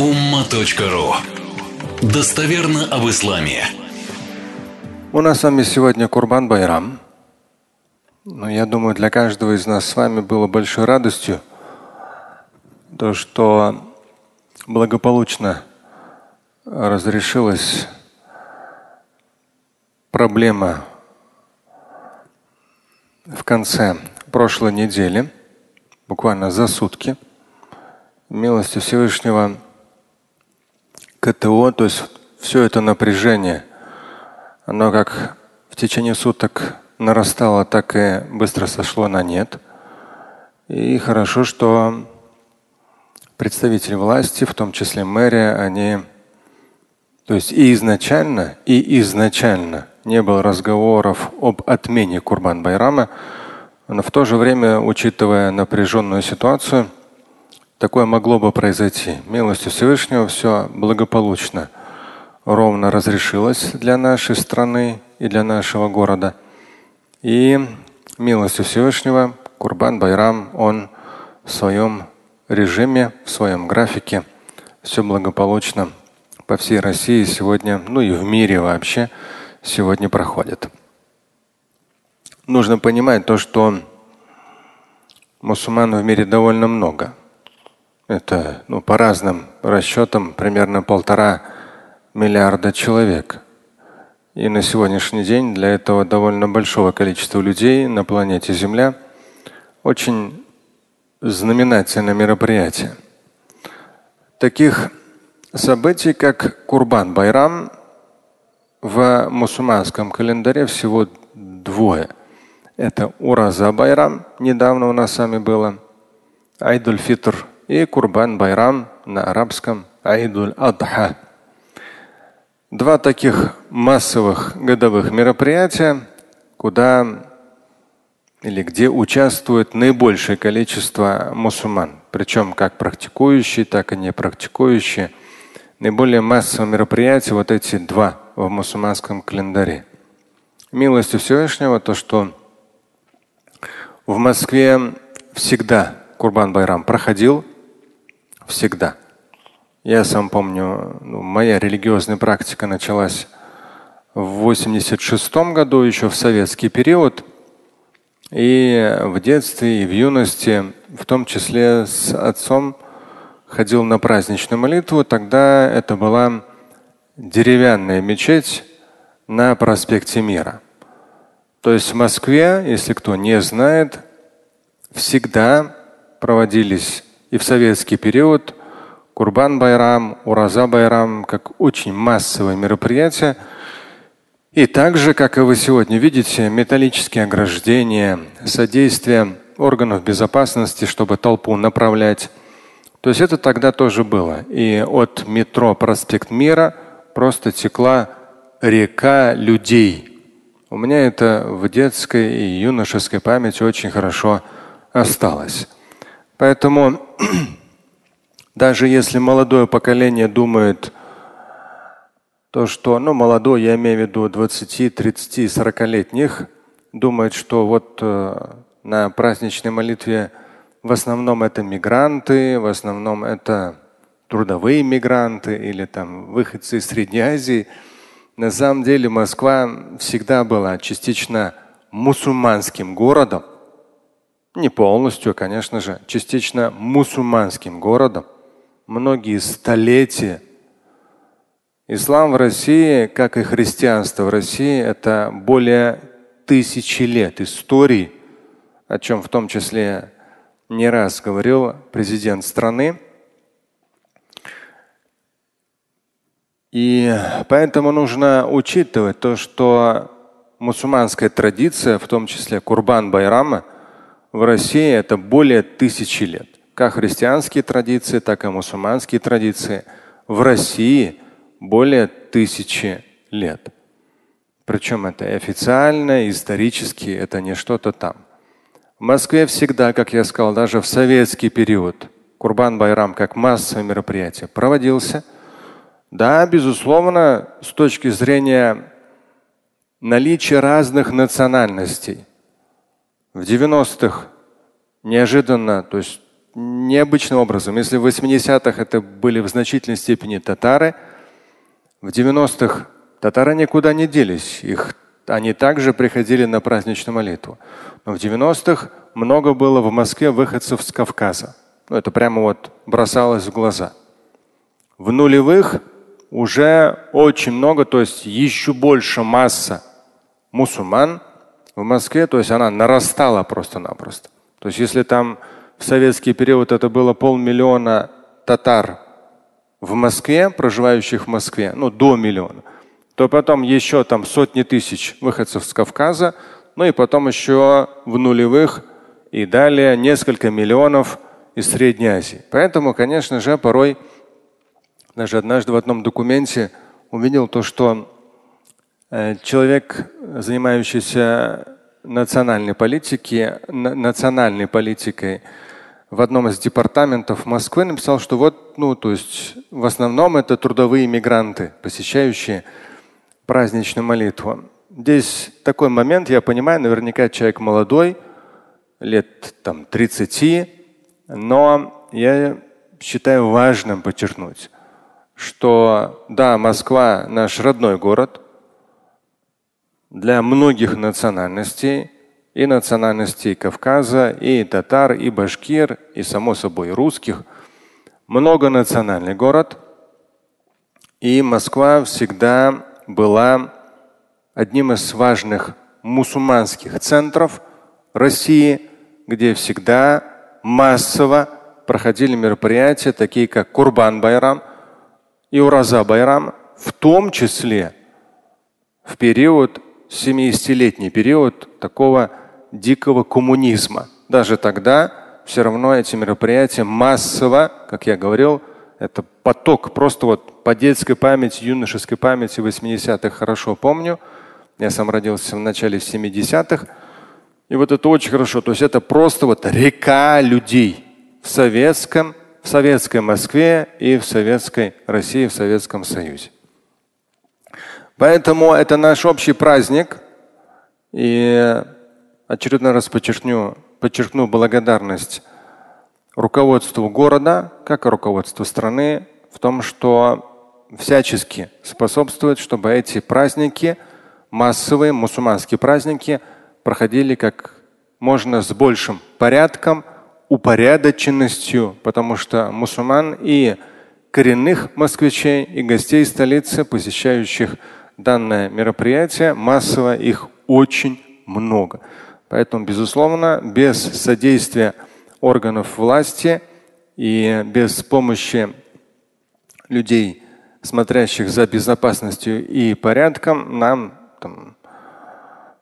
umma.ru Достоверно об исламе. У нас с вами сегодня Курбан Байрам. Но я думаю, для каждого из нас с вами было большой радостью то, что благополучно разрешилась проблема в конце прошлой недели, буквально за сутки – милостью Всевышнего КТО, то есть все это напряжение, оно как в течение суток нарастало, так и быстро сошло на нет. И хорошо, что представители власти, в том числе мэрия, они, то есть и изначально, и изначально не было разговоров об отмене Курбан Байрама, но в то же время, учитывая напряженную ситуацию, Такое могло бы произойти. Милостью Всевышнего все благополучно, ровно разрешилось для нашей страны и для нашего города. И милостью Всевышнего Курбан Байрам, он в своем режиме, в своем графике все благополучно по всей России сегодня, ну и в мире вообще сегодня проходит. Нужно понимать то, что мусульман в мире довольно много. Это ну, по разным расчетам примерно полтора миллиарда человек. И на сегодняшний день для этого довольно большого количества людей на планете Земля очень знаменательное мероприятие. Таких событий, как Курбан Байрам, в мусульманском календаре всего двое. Это Ураза Байрам, недавно у нас с вами было, Айдуль Фитр и Курбан Байрам на арабском Айдуль Адха. Два таких массовых годовых мероприятия, куда или где участвует наибольшее количество мусульман, причем как практикующие, так и не практикующие. Наиболее массовые мероприятия вот эти два в мусульманском календаре. Милостью Всевышнего то, что в Москве всегда Курбан Байрам проходил, всегда. Я сам помню, ну, моя религиозная практика началась в 86 году, еще в советский период. И в детстве, и в юности, в том числе с отцом, ходил на праздничную молитву. Тогда это была деревянная мечеть на проспекте Мира. То есть в Москве, если кто не знает, всегда проводились и в советский период Курбан Байрам, Ураза Байрам как очень массовое мероприятие. И также, как и вы сегодня видите, металлические ограждения, содействие органов безопасности, чтобы толпу направлять. То есть это тогда тоже было. И от метро Проспект Мира просто текла река людей. У меня это в детской и юношеской памяти очень хорошо осталось. Поэтому даже если молодое поколение думает, то, что, ну, молодой, я имею в виду 20, 30, 40-летних, думает, что вот э, на праздничной молитве в основном это мигранты, в основном это трудовые мигранты или там выходцы из Средней Азии. На самом деле Москва всегда была частично мусульманским городом. Не полностью, конечно же, частично мусульманским городом. Многие столетия. Ислам в России, как и христианство в России, это более тысячи лет истории, о чем в том числе не раз говорил президент страны. И поэтому нужно учитывать то, что мусульманская традиция, в том числе Курбан Байрама, в России это более тысячи лет. Как христианские традиции, так и мусульманские традиции в России более тысячи лет. Причем это официально, исторически, это не что-то там. В Москве всегда, как я сказал, даже в советский период Курбан Байрам как массовое мероприятие проводился. Да, безусловно, с точки зрения наличия разных национальностей. В 90-х неожиданно, то есть необычным образом. Если в 80-х это были в значительной степени татары, в 90-х татары никуда не делись. Их, они также приходили на праздничную молитву. Но в 90-х много было в Москве выходцев с Кавказа. Ну, это прямо вот бросалось в глаза. В нулевых уже очень много, то есть еще больше масса мусульман в Москве, то есть она нарастала просто-напросто. То есть если там в советский период это было полмиллиона татар в Москве, проживающих в Москве, ну до миллиона, то потом еще там сотни тысяч выходцев с Кавказа, ну и потом еще в нулевых и далее несколько миллионов из Средней Азии. Поэтому, конечно же, порой даже однажды в одном документе увидел то, что человек, занимающийся национальной политики, национальной политикой в одном из департаментов Москвы написал, что вот, ну, то есть в основном это трудовые мигранты, посещающие праздничную молитву. Здесь такой момент, я понимаю, наверняка человек молодой, лет там 30, но я считаю важным подчеркнуть, что да, Москва наш родной город для многих национальностей, и национальностей Кавказа, и татар, и башкир, и само собой русских. Многонациональный город. И Москва всегда была одним из важных мусульманских центров России, где всегда массово проходили мероприятия, такие как Курбан Байрам и Ураза Байрам, в том числе в период, 70-летний период такого дикого коммунизма. Даже тогда все равно эти мероприятия массово, как я говорил, это поток, просто вот по детской памяти, юношеской памяти 80-х хорошо помню. Я сам родился в начале 70-х. И вот это очень хорошо. То есть это просто вот река людей в советском, в советской Москве и в советской России, в Советском Союзе. Поэтому это наш общий праздник. И очередной раз подчеркну, подчеркну благодарность руководству города, как и руководству страны, в том, что всячески способствует, чтобы эти праздники, массовые мусульманские праздники, проходили как можно с большим порядком, упорядоченностью, потому что мусульман и коренных москвичей и гостей столицы, посещающих данное мероприятие, массово их очень много. Поэтому, безусловно, без содействия органов власти и без помощи людей, смотрящих за безопасностью и порядком, нам там,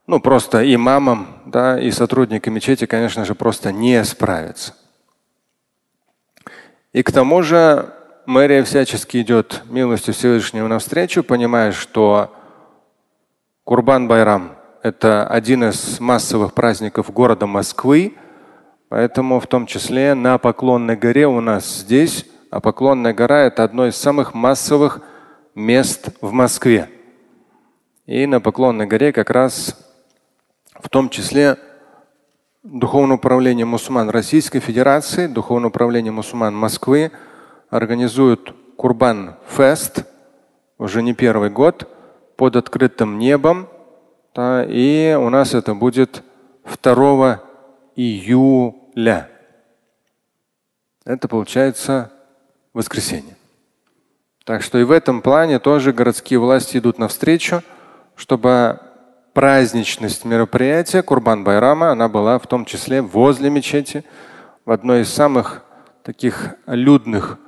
ну просто имамам, да, и сотрудникам мечети, конечно же, просто не справиться. И к тому же мэрия всячески идет милостью Всевышнего навстречу, понимая, что Курбан Байрам это один из массовых праздников города Москвы. Поэтому в том числе на Поклонной горе у нас здесь, а Поклонная гора это одно из самых массовых мест в Москве. И на Поклонной горе как раз в том числе Духовное управление мусульман Российской Федерации, Духовное управление мусульман Москвы организуют Курбан Фест уже не первый год под открытым небом да, и у нас это будет 2 июля. Это получается воскресенье. Так что и в этом плане тоже городские власти идут навстречу, чтобы праздничность мероприятия Курбан Байрама, она была в том числе возле мечети, в одной из самых таких людных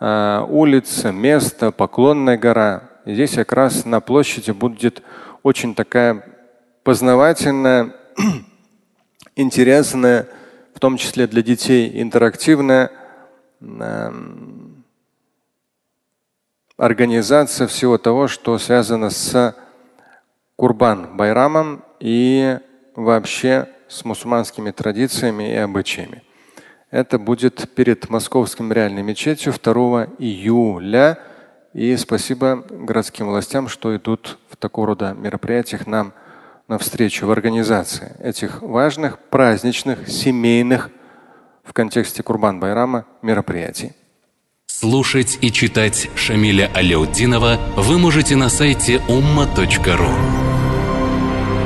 э, улиц, места, Поклонная гора. И здесь как раз на площади будет очень такая познавательная, интересная, в том числе для детей интерактивная эм, организация всего того, что связано с Курбан Байрамом и вообще с мусульманскими традициями и обычаями. Это будет перед Московским реальной мечетью 2 июля и спасибо городским властям, что идут в такого рода мероприятиях нам навстречу в организации этих важных праздничных, семейных, в контексте Курбан-Байрама мероприятий. Слушать и читать Шамиля Аляутдинова вы можете на сайте umma.ru.